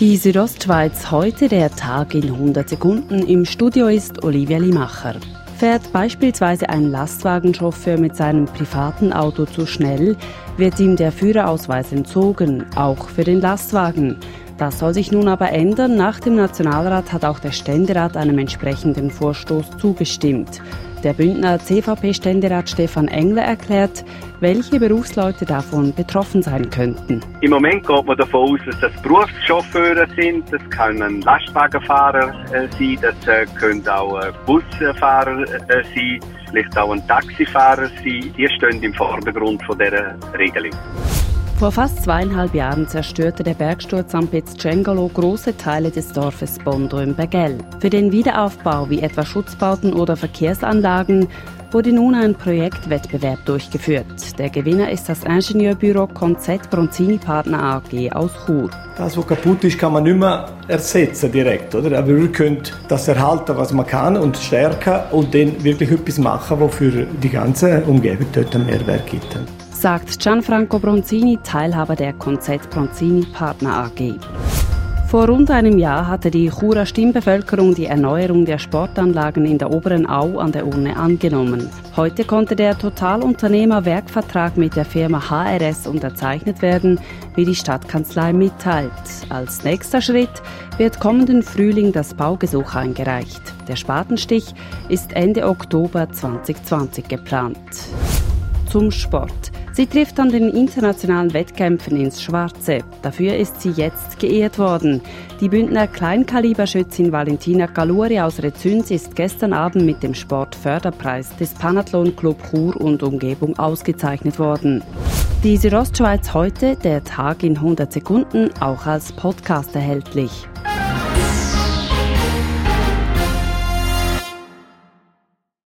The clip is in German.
Die Südostschweiz heute der Tag in 100 Sekunden. Im Studio ist Olivia Limacher. Fährt beispielsweise ein Lastwagenchauffeur mit seinem privaten Auto zu schnell, wird ihm der Führerausweis entzogen, auch für den Lastwagen. Das soll sich nun aber ändern. Nach dem Nationalrat hat auch der Ständerat einem entsprechenden Vorstoß zugestimmt. Der Bündner CVP-Ständerat Stefan Engler erklärt, welche Berufsleute davon betroffen sein könnten. Im Moment geht man davon aus, dass das Berufschauffeure sind, das können Lastwagenfahrer äh, sein, das äh, können auch äh, Busfahrer sein, vielleicht auch ein Taxifahrer sein. Die stehen im Vordergrund von dieser Regelung. Vor fast zweieinhalb Jahren zerstörte der Bergsturz am Piz Cengolo große Teile des Dorfes Bondo im Bergell. Für den Wiederaufbau wie etwa Schutzbauten oder Verkehrsanlagen wurde nun ein Projektwettbewerb durchgeführt. Der Gewinner ist das Ingenieurbüro Konzett Bronzini Partner AG aus Chur. Das, was kaputt ist, kann man nicht mehr ersetzen direkt, oder? Aber wir können das erhalten, was man kann und stärken und dann wirklich etwas machen, was für die ganze Umgebung dort einen Mehrwert gibt sagt Gianfranco Bronzini, Teilhaber der Konzett Bronzini Partner AG. Vor rund einem Jahr hatte die Churer Stimmbevölkerung die Erneuerung der Sportanlagen in der oberen Au an der Urne angenommen. Heute konnte der Totalunternehmer Werkvertrag mit der Firma HRS unterzeichnet werden, wie die Stadtkanzlei mitteilt. Als nächster Schritt wird kommenden Frühling das Baugesuch eingereicht. Der Spatenstich ist Ende Oktober 2020 geplant. Zum Sport. Sie trifft an den internationalen Wettkämpfen ins Schwarze. Dafür ist sie jetzt geehrt worden. Die Bündner Kleinkaliberschützin Valentina Galuri aus Rezüns ist gestern Abend mit dem Sportförderpreis des Panathlon Club Chur und Umgebung ausgezeichnet worden. Die Südostschweiz heute, der Tag in 100 Sekunden, auch als Podcast erhältlich.